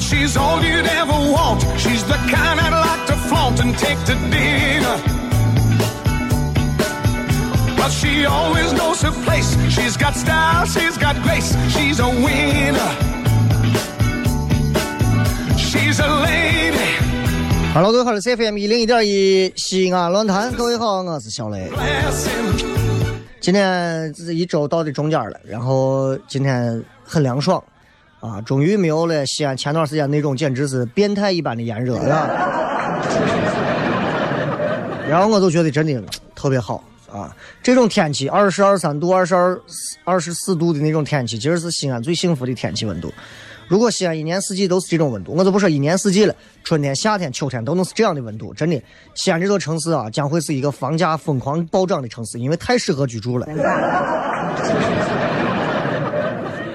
She's all you'd ever want. She's the kind I'd like to flaunt and take to dinner. Well, she always knows her place. She's got style, she's got grace. She's a winner. She's a lady. Hello，各位好，这是 CFM 一零一点一西安论坛，各位好，我是小雷。今天这是一周到的中间了，然后今天很凉爽啊，终于没有了西安前段时间那种简直是变态一般的炎热了。然后我就觉得真的特别好啊，这种天气二十二三度、二十二、二十四度的那种天气，其实是西安最幸福的天气温度。如果西安一年四季都是这种温度，我就不说一年四季了，春天、夏天、秋天都能是这样的温度，真的，西安这座城市啊，将会是一个房价疯狂暴涨的城市，因为太适合居住了。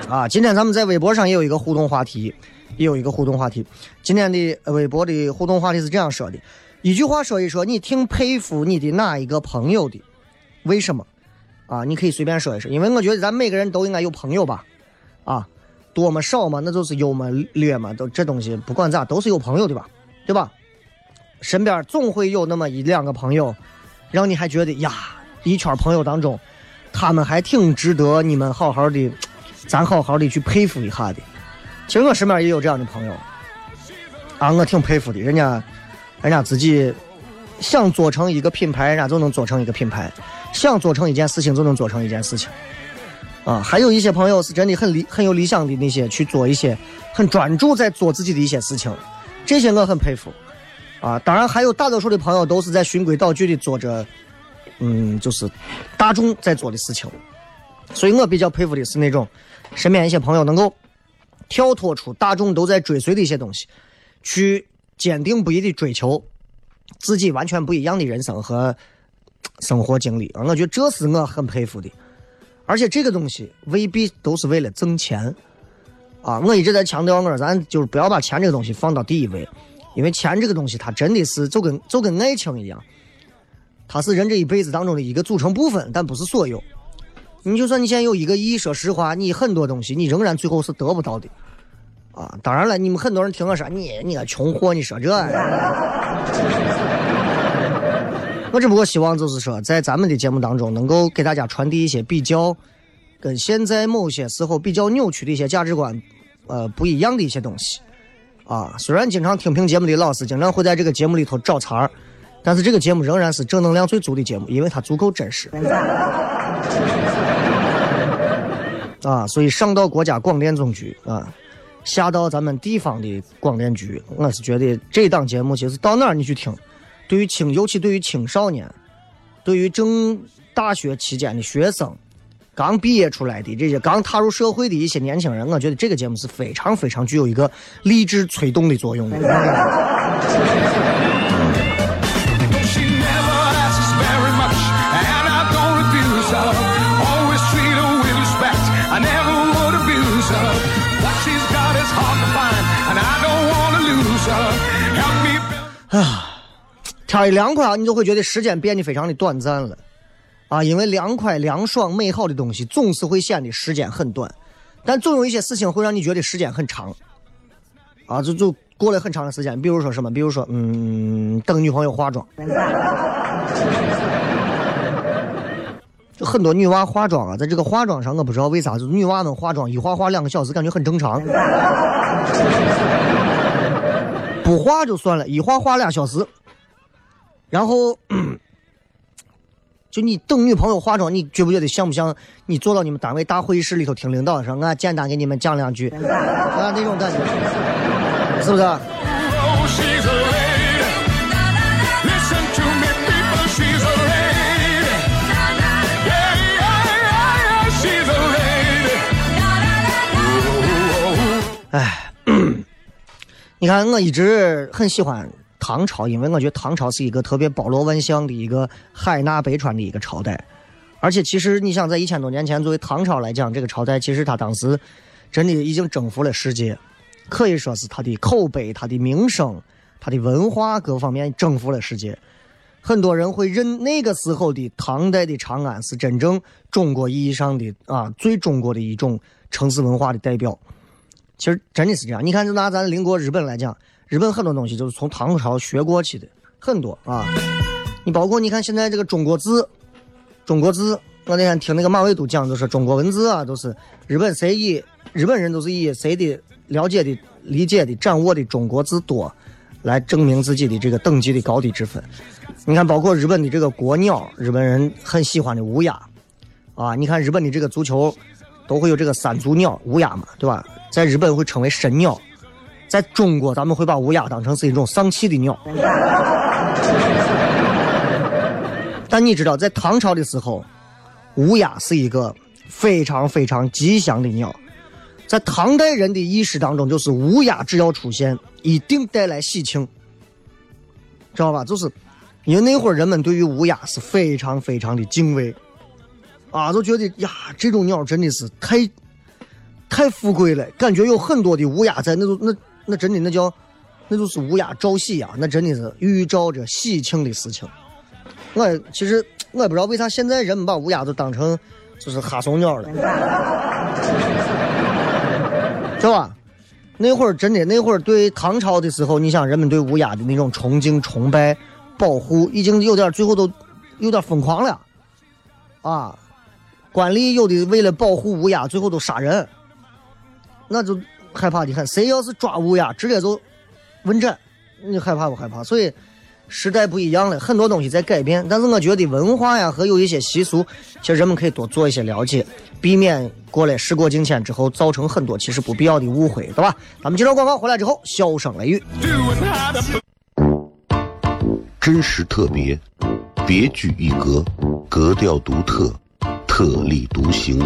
啊，今天咱们在微博上也有一个互动话题，也有一个互动话题。今天的微博的互动话题是这样说的：一句话说一说，你挺佩服你的哪一个朋友的？为什么？啊，你可以随便说一说，因为我觉得咱每个人都应该有朋友吧，啊，多么少嘛，那就是有嘛劣嘛，都这东西不管咋都是有朋友的吧，对吧？身边总会有那么一两个朋友，让你还觉得呀，一圈朋友当中，他们还挺值得你们好好的，咱好好的去佩服一下的。其实我身边也有这样的朋友，啊，我挺佩服的，人家，人家自己想做成一个品牌，人家就能做成一个品牌；想做成一件事情，就能做成一件事情。啊，还有一些朋友是真的很理很有理想的那些，去做一些很专注在做自己的一些事情，这些我很佩服。啊，当然还有大多数的朋友都是在循规蹈矩的做着，嗯，就是大众在做的事情。所以我比较佩服的是那种身边一些朋友能够跳脱出大众都在追随的一些东西，去坚定不移的追求自己完全不一样的人生和生活经历。啊，我觉得这是我很佩服的。而且这个东西未必都是为了挣钱啊！我一直在强调，我说咱就是不要把钱这个东西放到第一位，因为钱这个东西它真的是就跟就跟爱情一样，它是人这一辈子当中的一个组成部分，但不是所有。你就算你现在有一个亿，说实话，你很多东西你仍然最后是得不到的啊！当然了，你们很多人听我说你你个穷货，你说这。我只不过希望就是说，在咱们的节目当中，能够给大家传递一些比较跟现在某些时候比较扭曲的一些价值观，呃，不一样的一些东西。啊，虽然经常听评节目的老师经常会在这个节目里头找茬儿，但是这个节目仍然是正能量最足的节目，因为它足够真实。啊，所以上到国家广电总局啊，下到咱们地方的广电局，我是觉得这档节目其实到哪儿你去听。对于青，尤其对于青少年，对于正大学期间的学生，刚毕业出来的这些刚踏入社会的一些年轻人，我觉得这个节目是非常非常具有一个励志催动的作用的。天一凉快啊，你就会觉得时间变得非常的短暂了啊，因为凉快、凉爽、美好的东西总是会显得时间很短，但总有一些事情会让你觉得时间很长啊，就就过了很长的时间。比如说什么？比如说，嗯，等女朋友化妆。就很多女娃化妆啊，在这个化妆上，我不知道为啥，就女娃们化妆一化化两个小时，感觉很正常。不化就算了，一化化俩小时。然后，就你等女朋友化妆，你觉不觉得像不像你坐到你们单位大会议室里头听领导说，俺简单给你们讲两句啊那种感觉，是不是？Oh, she's a lady. Listen to me, people, she's a lady. Yeah, yeah, yeah, yeah, she's a lady. Oh, oh, oh. 你看，我一直很喜欢唐朝，因为我觉得唐朝是一个特别包罗万象的一个海纳百川的一个朝代。而且，其实你想，在一千多年前，作为唐朝来讲，这个朝代其实它当时真的已经征服了世界，可以说是它的口碑、它的名声、它的文化各方面征服了世界。很多人会认那个时候的唐代的长安是真正中国意义上的啊最中国的一种城市文化的代表。其实真的是这样。你看，就拿咱邻国日本来讲，日本很多东西就是从唐朝学过去的，很多啊。你包括你看现在这个中国字，中国字，我那天听那个马未都讲，就说中国文字啊，都是日本谁以日本人都是以谁的了解的、理解的、掌握的中国字多，来证明自己的这个等级的高低之分。你看，包括日本的这个国鸟，日本人很喜欢的乌鸦，啊，你看日本的这个足球都会有这个三足鸟乌鸦嘛，对吧？在日本会称为神鸟，在中国咱们会把乌鸦当成是一种丧气的鸟。但你知道，在唐朝的时候，乌鸦是一个非常非常吉祥的鸟。在唐代人的意识当中，就是乌鸦只要出现，一定带来喜庆，知道吧？就是因为那会儿人们对于乌鸦是非常非常的敬畏，啊，就觉得呀，这种鸟真的是太太富贵了，感觉有很多的乌鸦在，那都那那真的那叫那就是乌鸦招喜呀，那真的是预兆着喜庆的事情。我其实我也不知道为啥现在人们把乌鸦都当成就是哈怂鸟了，是吧？那会儿真的，那会儿对唐朝的时候，你想人们对乌鸦的那种崇敬、崇拜、保护，已经有点最后都有点疯狂了，啊！官吏有的为了保护乌鸦，最后都杀人，那就害怕的很。谁要是抓乌鸦，直接就问斩，你害怕不害怕？所以。时代不一样了，很多东西在改变，但是我觉得文化呀和有一些习俗，其实人们可以多做一些了解，避免过来时过境迁之后造成很多其实不必要的误会，对吧？咱们接着广告回来之后，笑声雷雨。真实特别，别具一格，格调独特，特立独行，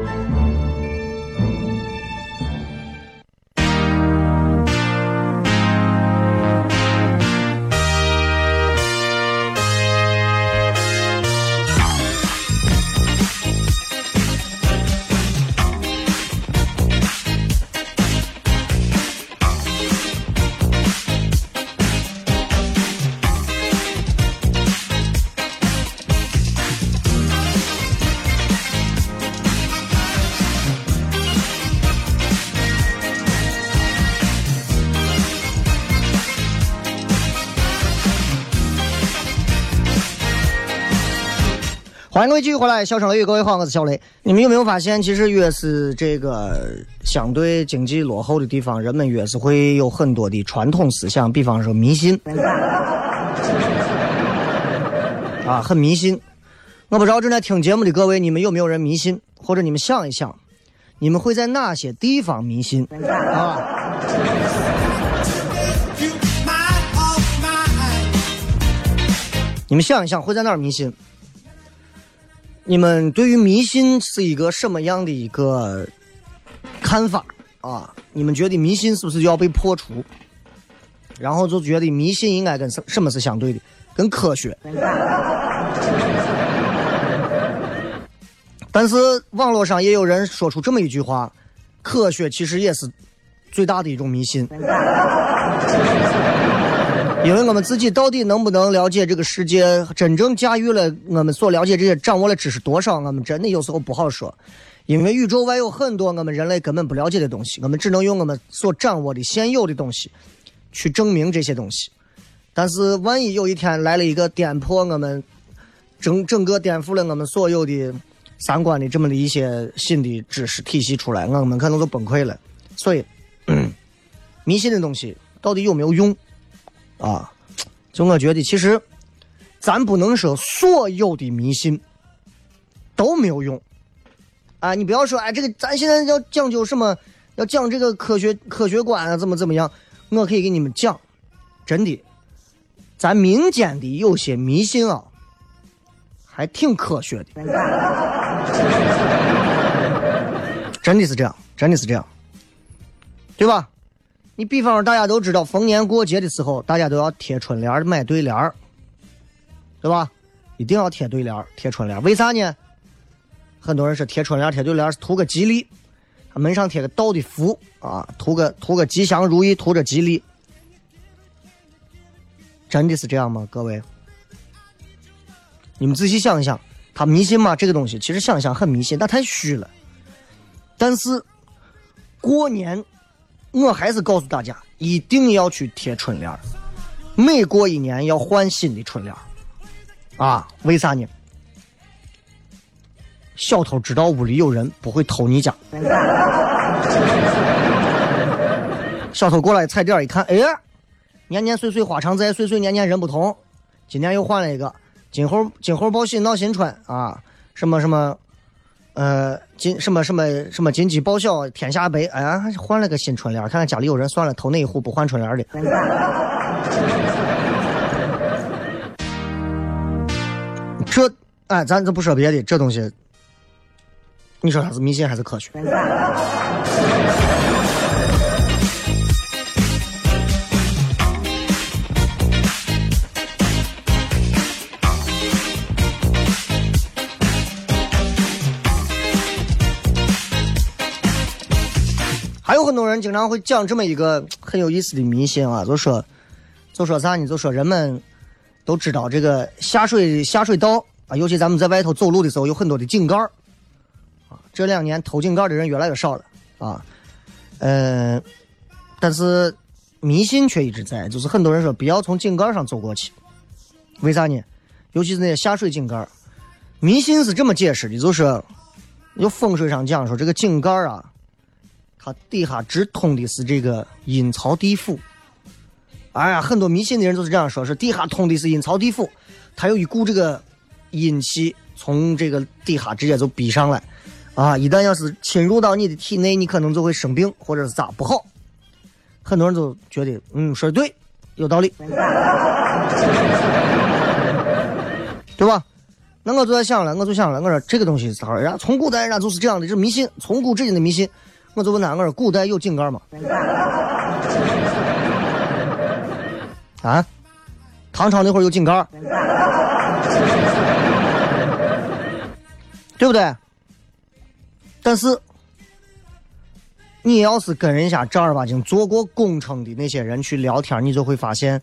欢迎各位继续回来，笑声雷雨，各位好，我是小雷。你们有没有发现，其实越是这个相对经济落后的地方，人们越是会有很多的传统思想，比方说迷信，啊，很迷信。我不知道正在听节目的各位，你们有没有人迷信，或者你们想一想，你们会在哪些地方迷信啊？你们想一想，会在哪儿迷信？你们对于迷信是一个什么样的一个看法啊？你们觉得迷信是不是就要被破除？然后就觉得迷信应该跟什什么是相对的？跟科学。但是网络上也有人说出这么一句话：科学其实也是最大的一种迷信。因为我们自己到底能不能了解这个世界，真正驾驭了我们所了解这些、掌握了知识多少，我们真的有时候不好说。因为宇宙外有很多我们人类根本不了解的东西，我们只能用我们所掌握的现有的东西去证明这些东西。但是万一有一天来了一个颠破我们整整个颠覆了我们所有的三观的这么的一些新的知识体系出来，我们可能就崩溃了。所以，迷信的东西到底有没有用？啊，就我觉得，其实咱不能说所有的迷信都没有用。啊，你不要说，哎，这个咱现在要讲究什么？要讲这个科学科学观啊，怎么怎么样？我可以给你们讲，真的，咱民间的有些迷信啊，还挺科学的，真的是这样，真的是这样，对吧？你比方说，大家都知道，逢年过节的时候，大家都要贴春联、买对联，对吧？一定要贴对联、贴春联。为啥呢？很多人说贴春联、贴对联是图个吉利，门上贴个道的福啊，图个图个吉祥如意，图着吉利。真的是这样吗？各位，你们仔细想一想，他迷信吗？这个东西其实想想很迷信，但太虚了。但是过年。我还是告诉大家，一定要去贴春联每过一年要换新的春联啊，为啥呢？小偷知道屋里有人，不会偷你家。小偷过来踩点一看，哎，年年岁岁花常在，岁岁年年人不同。今年又换了一个，今后今后报喜闹新春啊，什么什么。呃，金什么什么什么金鸡报晓天下白，哎呀，换了个新春联，看看家里有人，算了，偷哪一户不换春联的？这，哎，咱这不说别的，这东西，你说它是迷信还是科学？还有很多人经常会讲这么一个 很有意思的迷信啊，就说，就说啥呢？就说人们都知道这个下水下水道啊，尤其咱们在外头走路的时候，有很多的井盖啊。这两年偷井盖的人越来越少了啊，嗯，但是迷信却一直在，就是很多人说不要从井盖上走过去，为啥呢？尤其是那些下水井盖迷信是这么解释的，就是有风水上讲说这个井盖啊。它底下直通的是这个阴曹地府，哎呀，很多迷信的人都是这样说，是底下通的是阴曹地府，它有一股这个阴气从这个底下直接就逼上来，啊，一旦要是侵入到你的体内，你可能就会生病或者是咋不好。很多人都觉得，嗯，说的对，有道理，对吧？那我就在想了，我就想了，我说这个东西咋人家从古代人家就是这样的，这迷信，从古至今的迷信。我就问他，我说古代有井盖吗？啊？唐朝那会儿有井盖，对不对？但是，你要是跟人家正儿八经做过工程的那些人去聊天，你就会发现，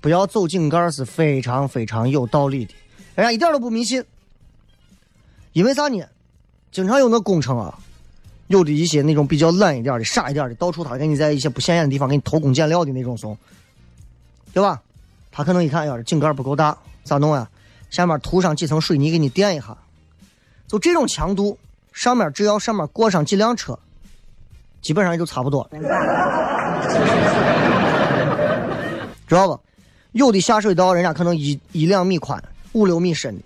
不要走井盖是非常非常有道理的。人家一点都不迷信，因为啥呢？经常有那工程啊。有的一些那种比较懒一点的、傻一点的，到处他给你在一些不显眼的地方给你偷工减料的那种怂，对吧？他可能一看，哎呀，井盖不够大，咋弄啊？下面涂上几层水泥给你垫一下，就这种强度，上面只要上面过上几辆车，基本上也就差不多，知道吧？有的下水道人家可能一一两米宽，五六米深的，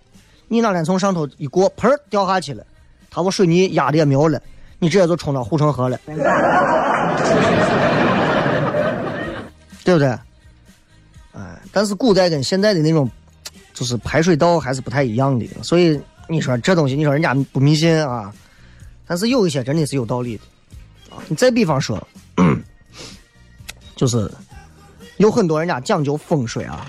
你哪天从上头一过，砰掉下去了，他把水泥压的也没有了，你直接就冲到护城河了，对不对？哎，但是古代跟现在的那种，就是排水道还是不太一样的，所以你说这东西，你说人家不迷信啊，但是有一些真的是有道理的。你再比方说，就是有很多人家讲究风水啊，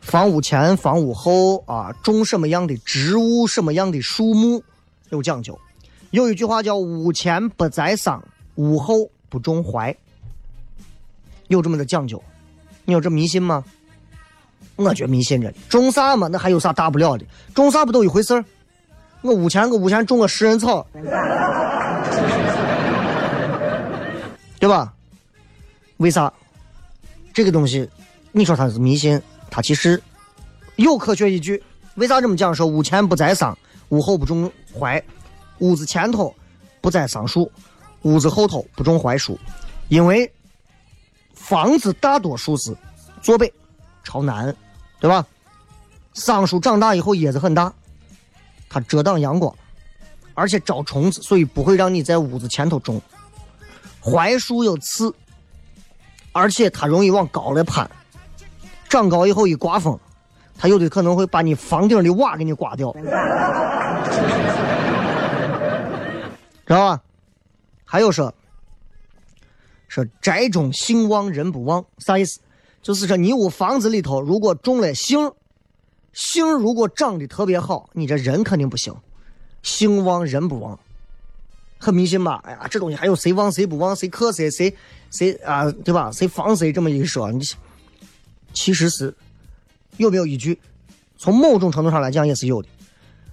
房屋前、房屋后啊，种什么样的植物、什么样的树木有讲究。有一句话叫“屋前不栽桑，屋后不种槐”，有这么的讲究。你有这迷信吗？我觉得迷信着呢。种啥嘛？那还有啥大不了的？种啥不都一回事儿？我屋前，我屋前种个食人草，对吧？为啥？这个东西，你说它是迷信，它其实有科学依据。为啥这么讲？说屋前不栽桑，屋后不种槐，屋子前头不栽桑树，屋子后头不种槐树，因为。房子大多数是坐北朝南，对吧？桑树长大以后叶子很大，它遮挡阳光，而且招虫子，所以不会让你在屋子前头种。槐树有刺，而且它容易往高了攀，长高以后一刮风，它有的可能会把你房顶的瓦给你刮掉，知道吧？还有说。说宅中兴旺人不旺，啥意思？就是说你屋房子里头如果种了杏，杏如果长得特别好，你这人肯定不行。兴旺人不旺，很迷信吧？哎呀，这东西还有谁旺谁不旺，谁克谁谁谁啊，对吧？谁防谁这么一说，你其实是有没有依据？从某种程度上来讲也是有的。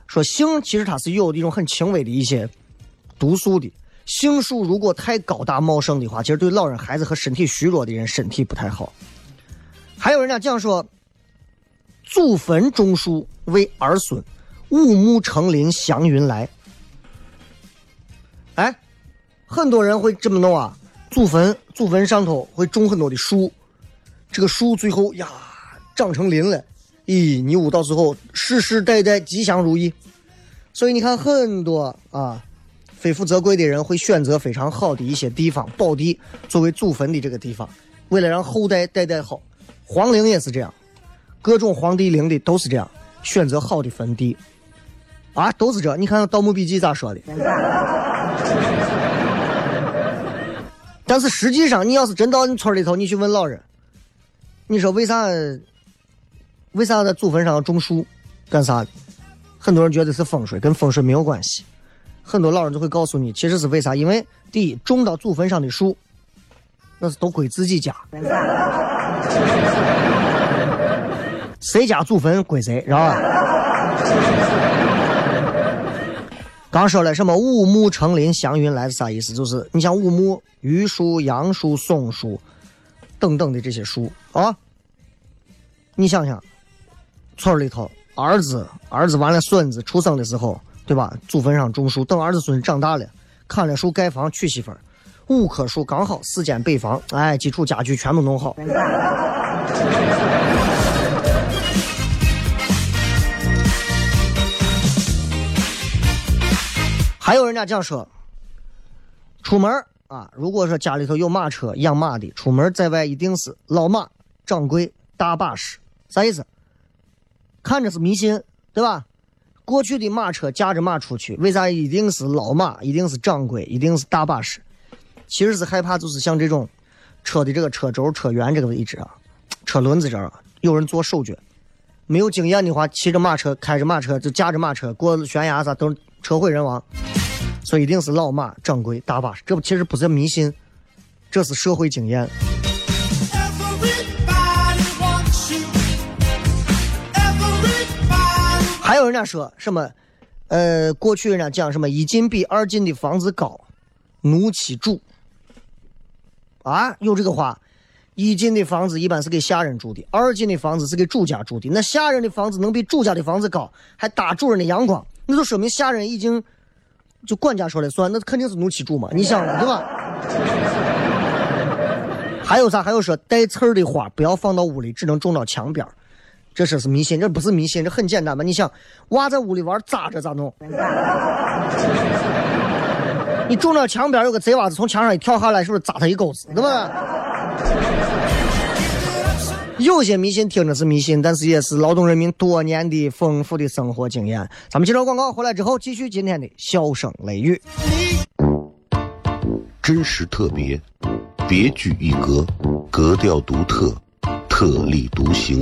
说性其实它是有的一种很轻微的一些毒素的。杏树如果太高大茂盛的话，其实对老人、孩子和身体虚弱的人身体不太好。还有人家讲说，祖坟种树为儿孙，五木成林祥云来。哎，很多人会这么弄啊，祖坟祖坟上头会种很多的树，这个树最后呀长成林了，咦，你屋到时候世世代代吉祥如意。所以你看很多啊。非富则贵的人会选择非常好的一些地方宝地作为祖坟的这个地方，为了让后代代代好。皇陵也是这样，各种皇帝陵的都是这样，选择好的坟地。啊，都是这。你看《盗墓笔记》咋说的？但是实际上，你要是真到你村里头，你去问老人，你说为啥？为啥在祖坟上要种树？干啥？很多人觉得是风水，跟风水没有关系。很多老人就会告诉你，其实是为啥？因为第一，种到祖坟上的树，那是都归自己家，谁家祖坟归谁，知道吧？刚说了什么五木成林祥云来是啥意思？就是你像五木、榆树、杨树、松树等等的这些树啊，你想想，村里头儿子儿子完了孙子出生的时候。对吧？祖坟上种树，等儿子孙长大了，砍了树盖房娶媳妇儿，五棵树刚好四间北房，哎，基础家具全部弄好。还有人家讲说，出门啊，如果说家里头有马车养马的，出门在外一定是老马掌柜大把式，啥意思？看着是迷信，对吧？过去的马车驾着马出去，为啥一定是老马，一定是掌柜，一定是大把式？其实是害怕，就是像这种车的这个车轴、车辕这个位置啊，车轮子这儿有人做手脚，没有经验的话，骑着马车、开着马车就驾着马车过悬崖啥都车毁人亡。所以一定是老马、掌柜、大把式，这不其实不是迷信，这是社会经验。还有人家说什么？呃，过去人家讲什么一进比二进的房子高，奴妻主。啊，有这个话，一进的房子一般是给下人住的，二进的房子是给主家住的。那下人的房子能比主家的房子高，还打主人的阳光，那就说明下人已经就管家说了算，那肯定是怒气主嘛。你想对吧？还有啥？还有说带刺儿的花不要放到屋里，只能种到墙边儿。这说是迷信，这不是迷信，这很简单嘛。你想，娃在屋里玩咋着咋弄？你种到墙边有个贼娃子从墙上一跳下来，是不是扎他一钩子？对吧？有些迷信听着是迷信，但是也是劳动人民多年的丰富的生活经验。咱们接着广告回来之后，继续今天的笑声雷雨。真实特别，别具一格，格调独特，特立独行，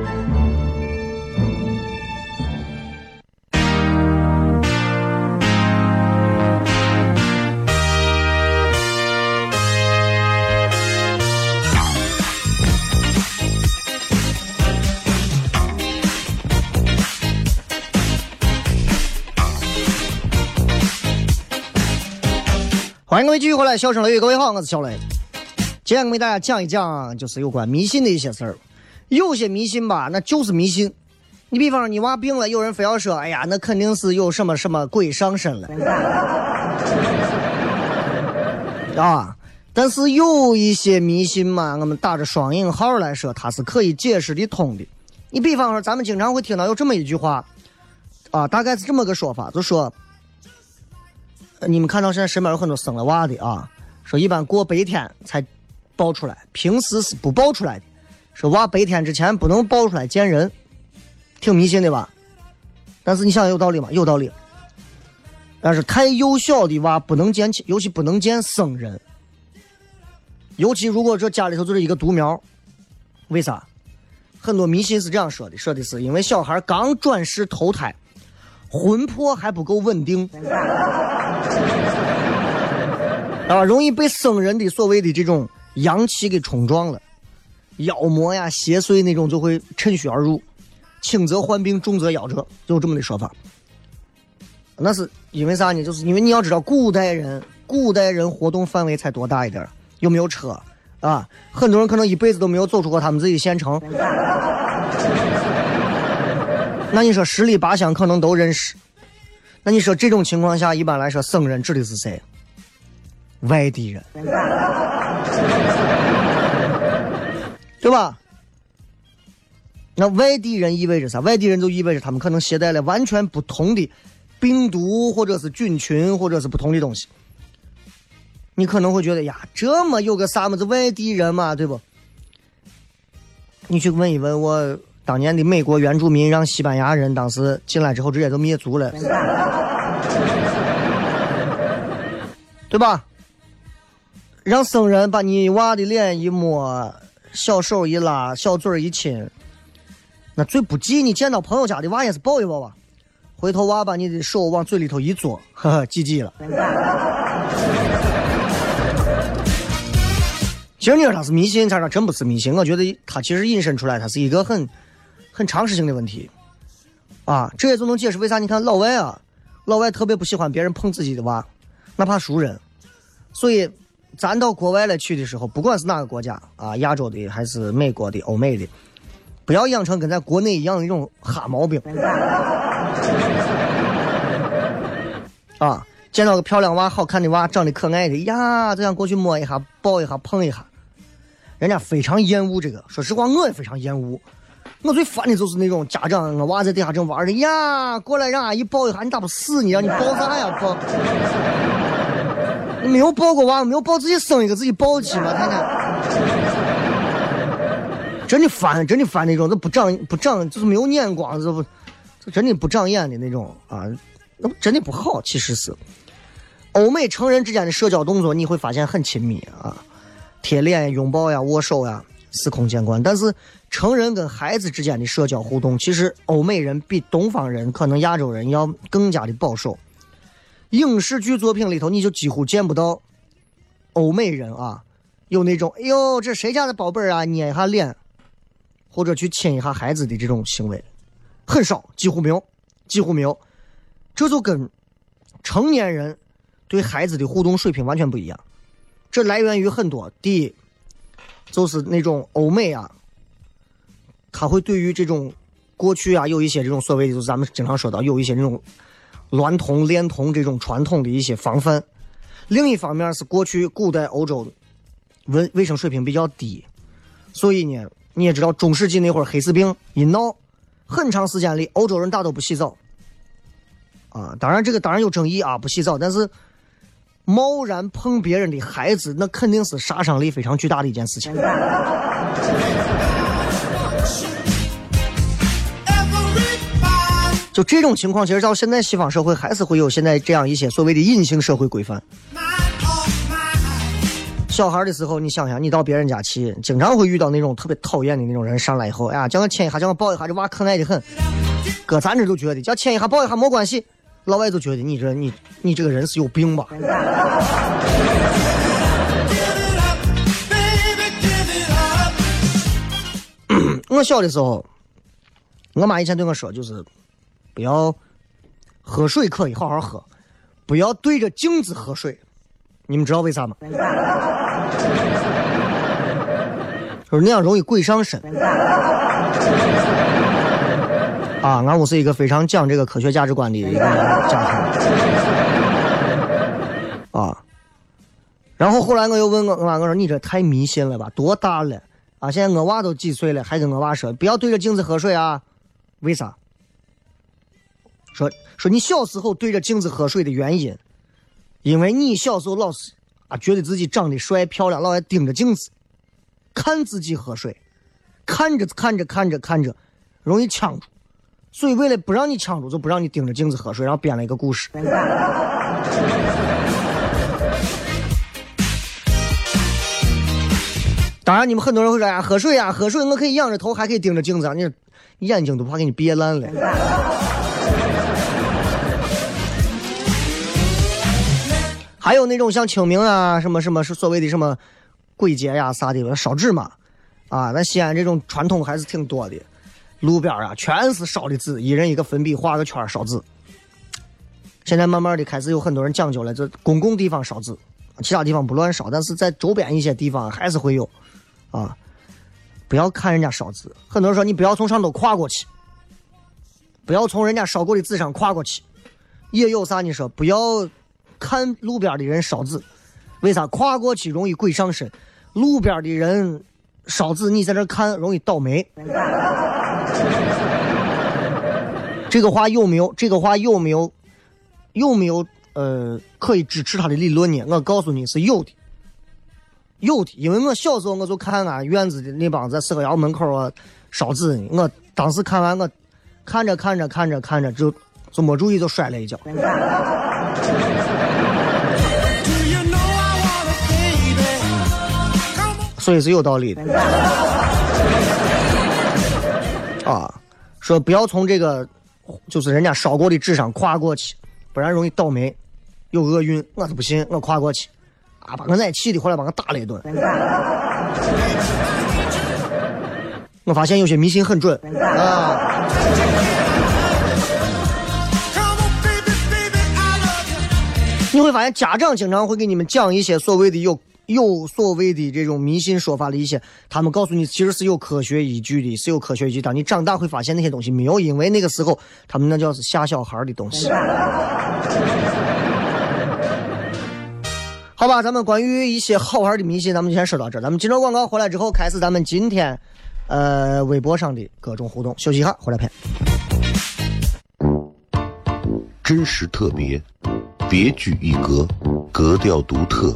欢迎各位继续回来，笑声雷雨，各位好，我是小雷。今天我给大家讲一讲，就是有关迷信的一些事儿。有些迷信吧，那就是迷信。你比方说你娃病了，有人非要说，哎呀，那肯定是有什么什么鬼上身了，啊。但是有一些迷信嘛，我们打着双引号来说，它是可以解释的通的。你比方说，咱们经常会听到有这么一句话，啊，大概是这么个说法，就说。你们看到现在身边有很多生了娃的啊，说一般过白天才抱出来，平时是不抱出来的。说娃白天之前不能抱出来见人，挺迷信的吧？但是你想有道理吗？有道理。但是太幼小的娃不能见亲，尤其不能见生人。尤其如果这家里头就是一个独苗，为啥？很多迷信是这样说的，说的是因为小孩刚转世投胎。魂魄还不够稳定，啊，容易被生人的所谓的这种阳气给冲撞了，妖魔呀、邪祟那种就会趁虚而入，轻则患病，重则夭折，就这么的说法。那是因为啥呢？就是因为你要知道，古代人，古代人活动范围才多大一点有没有车啊？很多人可能一辈子都没有走出过他们自己县城。那你说十里八乡可能都认识，那你说这种情况下，一般来说僧人指的是谁？外地人，对吧？那外地人意味着啥？外地人就意味着他们可能携带了完全不同的病毒，或者是菌群，或者是不同的东西。你可能会觉得呀，这么有个啥么子外地人嘛，对不？你去问一问我。当年的美国原住民让西班牙人当时进来之后直接就灭族了，对吧？让僧人把你娃的脸一摸，小手一拉，小嘴一亲，那最不济你见到朋友家的娃也是抱一抱吧。回头娃把你的手往嘴里头一嘬，呵呵，挤挤了。其实你说他是迷信，他说真不是迷信。我觉得他其实引申出来，他是一个很。很常识性的问题，啊，这也就能解释为啥你看老外啊，老外特别不喜欢别人碰自己的娃，哪怕熟人，所以咱到国外来去的时候，不管是哪个国家啊，亚洲的还是美国的、欧美的，不要养成跟在国内一样的一种哈毛病。啊，见到个漂亮娃、好看的娃、长得可爱的呀，就想过去摸一下、抱一下、碰一下。人家非常厌恶这个，说实话，我也非常厌恶。我最烦的就是那种家长，我娃在底下正玩的呀，过来让阿姨抱一下，你咋不死你？让你抱啥呀？抱？你没有抱过娃，没有抱自己生一个自己抱起吗？看看，真的烦，真的烦那种，这不长不长，就是没有眼光，这不，这真的不长眼的那种啊，那真的不好。其实是欧美成人之间的社交动作，你会发现很亲密啊，贴脸、拥抱呀、握手呀，司空见惯。但是成人跟孩子之间的社交互动，其实欧美人比东方人，可能亚洲人要更加的保守。影视剧作品里头，你就几乎见不到欧美人啊，有那种“哎呦，这谁家的宝贝儿啊”，捏一下脸，或者去亲一下孩子的这种行为，很少，几乎没有，几乎没有。这就跟成年人对孩子的互动水平完全不一样。这来源于很多，第一，就是那种欧美啊，他会对于这种过去啊有一些这种所谓的，就是咱们经常说到有一些这种。娈童、恋童这种传统的一些防范，另一方面是过去古代欧洲卫卫生水平比较低，所以呢，你也知道中世纪那会儿黑死病一闹，很长时间里欧洲人大都不洗澡。啊，当然这个当然有争议啊，不洗澡，但是贸然碰别人的孩子，那肯定是杀伤力非常巨大的一件事情。就这种情况，其实到现在西方社会还是会有现在这样一些所谓的隐性社会规范。小孩的时候，你想想，你到别人家去，经常会遇到那种特别讨厌的那种人上来以后，哎呀，叫我亲一下，叫我抱一下，这娃可爱的很。搁咱这就觉得叫亲一下、抱一下没关系，老外都觉得你这你你这个人是有病吧？我小的时候，我妈以前对我说，就是。不要喝水可以好好喝，不要对着镜子喝水。你们知道为啥吗？就是那样容易鬼上身。啊，俺屋是一个非常讲这个科学价值观的一个家庭。啊，然后后来我又问我我妈，我说你这太迷信了吧？多大了？啊，现在我娃都几岁了，还跟我娃说不要对着镜子喝水啊？为啥？说说你小时候对着镜子喝水的原因，因为你小时候老是啊觉得自己长得帅漂亮，老爱盯着镜子看自己喝水，看着看着看着看着容易呛住，所以为了不让你呛住，就不让你盯着镜子喝水，然后编了一个故事。当然，你们很多人会说呀，喝水呀，喝水我可以仰着头，还可以盯着镜子，你眼睛都怕给你憋烂了。还有那种像清明啊，什么什么是所谓的什么鬼节呀啥的，烧纸嘛，啊，咱西安这种传统还是挺多的。路边啊，全是烧的纸，一人一个粉笔画个圈烧纸。现在慢慢的开始有很多人讲究了，这公共地方烧纸，其他地方不乱烧，但是在周边一些地方还是会有。啊，不要看人家烧纸，很多人说你不要从上头跨过去，不要从人家烧过的纸上跨过去。也有啥你说不要。看路边的人烧纸，为啥跨过去容易鬼上身？路边的人烧纸，你在这看容易倒霉。这个话有没有？这个话有没有？有没有？呃，可以支持他的理论呢？我告诉你是有的，有的。因为我小时候我就看俺院子的那帮在四合窑门口啊烧纸呢，我当时看完我看着看着看着看着就就没注意就摔了一跤。所以是有道理的啊，说不要从这个就是人家烧过的纸上跨过去，不然容易倒霉，有厄运。我是不信，我跨过去，啊，把我奶气的，后来把我打了一顿。我发现有些迷信很准啊。你会发现家长经常会给你们讲一些所谓的有。有所谓的这种迷信说法的一些，他们告诉你其实是有科学依据的，是有科学依据。当你长大会发现那些东西没有，因为那个时候他们那叫是吓小孩的东西。好吧，咱们关于一些好玩的迷信，咱们就先说到这。咱们进着广告回来之后，开始咱们今天呃微博上的各种互动。休息一下，回来片。真实特别，别具一格，格调独特，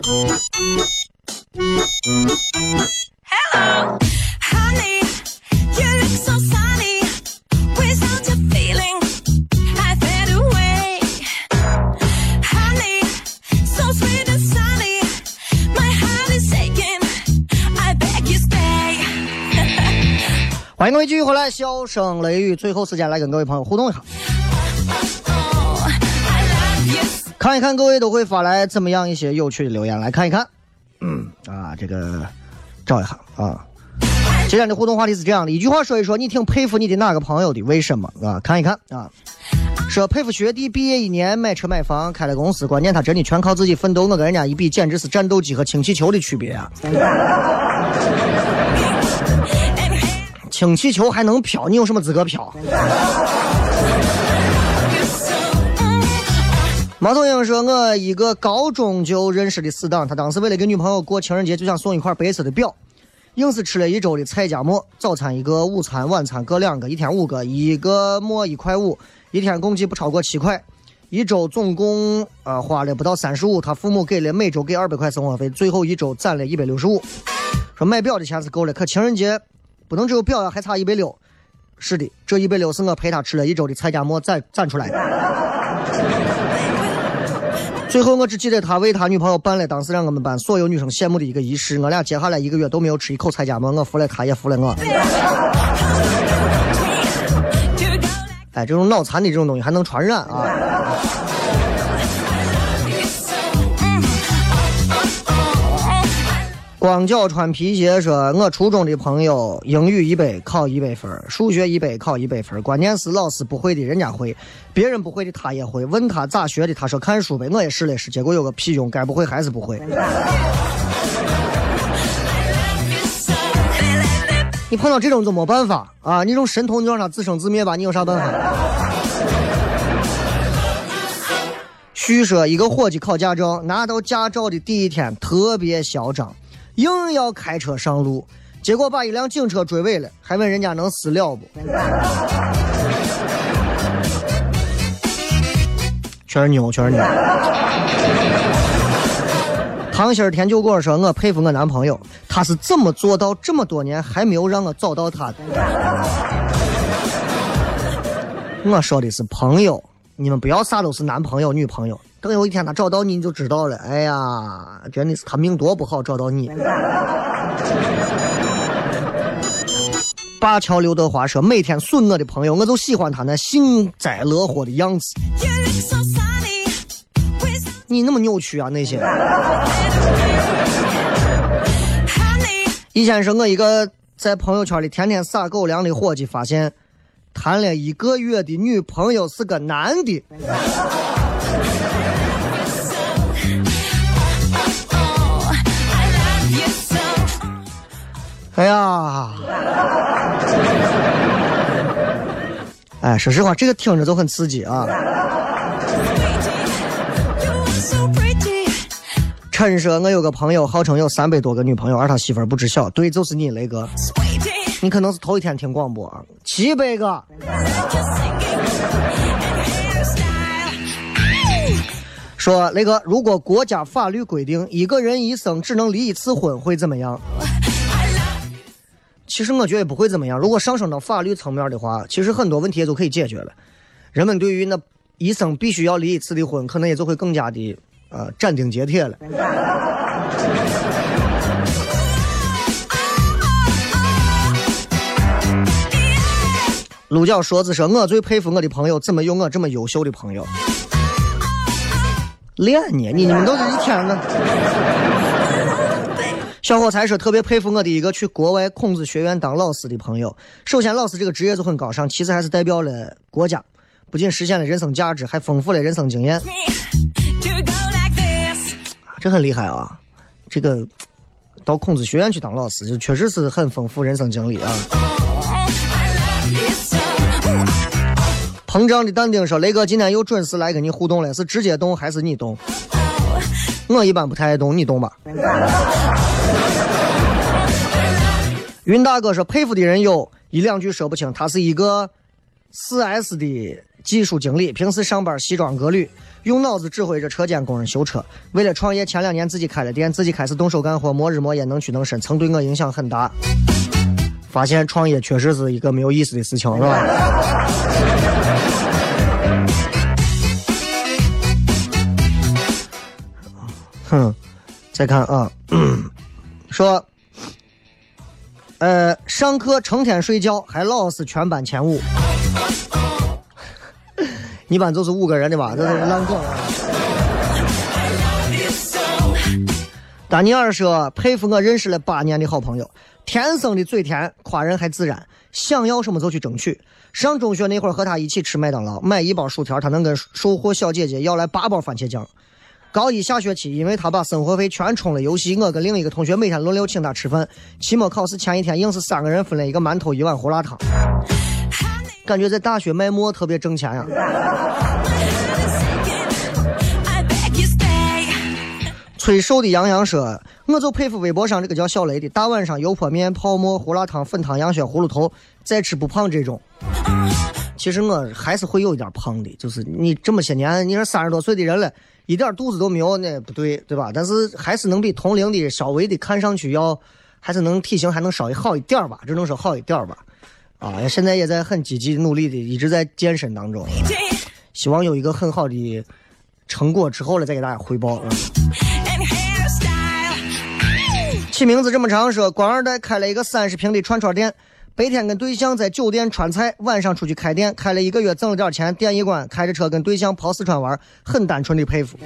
Hello. honey，欢迎各位继续回来，笑声雷雨，最后时间来跟各位朋友互动一下，看一看各位都会发来怎么样一些有趣的留言，来看一看。嗯啊，这个照一下啊。今天的互动话题是这样的，一句话说一说，你挺佩服你的哪个朋友的？为什么啊？看一看啊。说佩服学弟毕业一年买车买房开了公司，关键他真的全靠自己奋斗，我跟人家一比，简直是战斗机和氢气球的区别啊！氢气球还能飘，你有什么资格飘？马头鹰说：“我一个高中就认识的死党，他当时为了给女朋友过情人节，就想送一块白色的表，硬是吃了一周的菜夹馍，早餐一个，午餐晚餐各两个，一天五个，一个馍一块五，一天共计不超过七块，一周总共呃花了不到三十五，他父母给了每周给二百块生活费，最后一周攒了一百六十五。说买表的钱是够了，可情人节不能只有表呀，还差一百六。是的，这一百六是我陪他吃了一周的菜夹馍攒攒出来的。”最后，我只记得他为他女朋友办了当时让我们班所有女生羡慕的一个仪式。我俩接下来一个月都没有吃一口菜夹馍，我服了他，也服了我。哎，这种脑残的这种东西还能传染啊！光脚穿皮鞋说，我初中的朋友英语一百考一百分，数学一百考一百分，关键是老师不会的人家会，别人不会的他也会。问他咋学的，他说看书呗。我也试了试，结果有个屁用，该不会还是不会。你碰到这种就没办法啊！你这种神童，你让他自生自灭吧，你有啥办法？据说一个伙计考驾照，拿到驾照的第一天特别嚣张，硬要开车上路，结果把一辆警车追尾了，还问人家能私了不？确实牛，确实牛。糖心甜酒果说：“我佩服我男朋友，他是怎么做到这么多年还没有让我找到他的？”我说的是朋友，你们不要啥都是男朋友、女朋友。等有一天他找到你，你就知道了。哎呀，真的是他命多不好，找到你。灞桥刘德华说：“每天损我的朋友，我就喜欢他那幸灾乐祸的样子。你那么扭曲啊，那些。”以前是我一个在朋友圈里天天撒狗粮的伙计，发现谈了一个月的女朋友是个男的。哎呀，哎，说实话，这个听着就很刺激啊。陈说，我有个朋友号称有三百多个女朋友，而他媳妇儿不知晓。对，就是你雷哥，你可能是头一天听广播啊，七百个。说雷哥，如果国家法律规定一个人一生只能离一次婚，会怎么样？其实我觉得不会怎么样。如果上升到法律层面的话，其实很多问题也就可以解决了。人们对于那一生必须要离一次的婚，可能也就会更加的呃斩钉截铁了。鹿角说子说，我最佩服我的朋友怎么有我这么优秀的朋友。练呢，你你们都是一天的。小伙才说特别佩服我的一个去国外孔子学院当老师的朋友。首先，老师这个职业就很高尚；其次，还是代表了国家，不仅实现了人生价值，还丰富了人生经验.这很厉害啊！这个到孔子学院去当老师，就确实是很丰富人生经历啊。Oh. 膨胀的淡定说：“雷哥今天又准时来跟你互动了，是直接动还是你动？我一般不太爱动，你动吧。”云大哥说：“佩服的人有一两句说不清，他是一个 4S 的技术经理，平时上班西装革履，用脑子指挥着车间工人修车。为了创业，前两年自己开了店，自己开始动手干活，没日没夜，能屈能伸，曾对我影响很大。发现创业确实是一个没有意思的事情，是吧？”哼，再看啊，说，呃，上课成天睡觉，还老是全班前五。一般就是五个人的吧，这是烂梗。丹尼尔说：“佩服我认识了八年的好朋友，天生的嘴甜，夸人还自然，想要什么就去争取。上中学那会儿和他一起吃麦当劳，买一包薯条，他能跟售货小姐姐要来八包番茄酱。高一下学期，因为他把生活费全充了游戏，我跟另一个同学每天轮流请他吃饭。期末考试前一天，硬是三个人分了一个馒头一碗胡辣汤，感觉在大学卖馍特别挣钱呀、催瘦的杨洋说：“我就佩服微博上这个叫小雷的，大晚上油泼面、泡馍、胡辣汤、粉汤、羊血、葫芦头，再吃不胖这种。其实我还是会有一点胖的，就是你这么些年，你说三十多岁的人了，一点肚子都没有，那不对，对吧？但是还是能比同龄的稍微的看上去要，还是能体型还能稍微好一点吧，只能说好一点吧。啊，现在也在很积极努力的，一直在健身当中，希望有一个很好的成果之后了再给大家汇报。嗯起名字这么长，说官二代开了一个三十平的串串店，白天跟对象在酒店川菜，晚上出去开店，开了一个月挣了点钱，店一关，开着车跟对象跑四川玩，很单纯的佩服。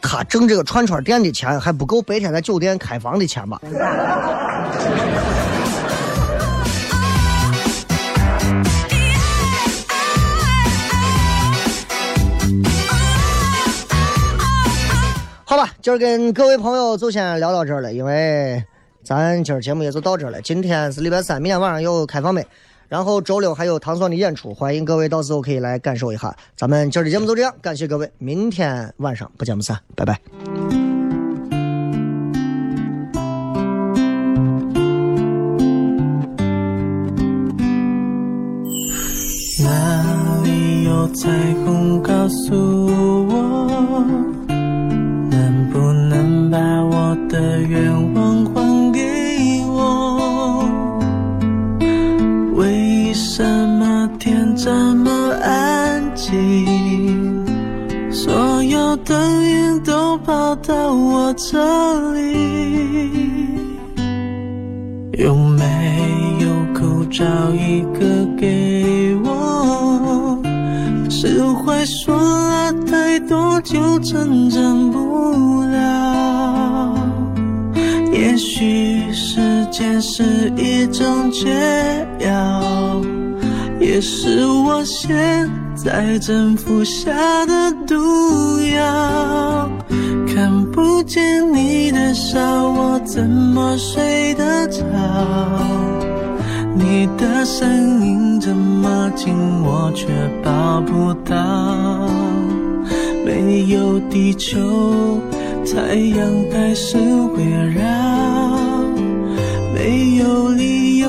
他挣这个串串店的钱还不够白天在酒店开房的钱吧？今儿跟各位朋友就先聊到这儿了，因为咱今儿节目也就到这儿了。今天是礼拜三，明天晚上有开放麦，然后周六还有糖蒜的演出，欢迎各位到时候可以来感受一下。咱们今儿的节目就这样，感谢各位，明天晚上不见不散，拜拜。哪里有彩虹告诉我，灯影都跑到我这里。有没有口罩一个给我？是坏说了太多就成真不了。也许时间是一种解药，也是我现在正服下的毒药。看不见你的笑，我怎么睡得着？你的声音这么近，我却抱不到。没有地球，太阳还是围绕。没有理由，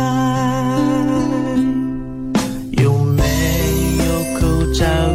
show.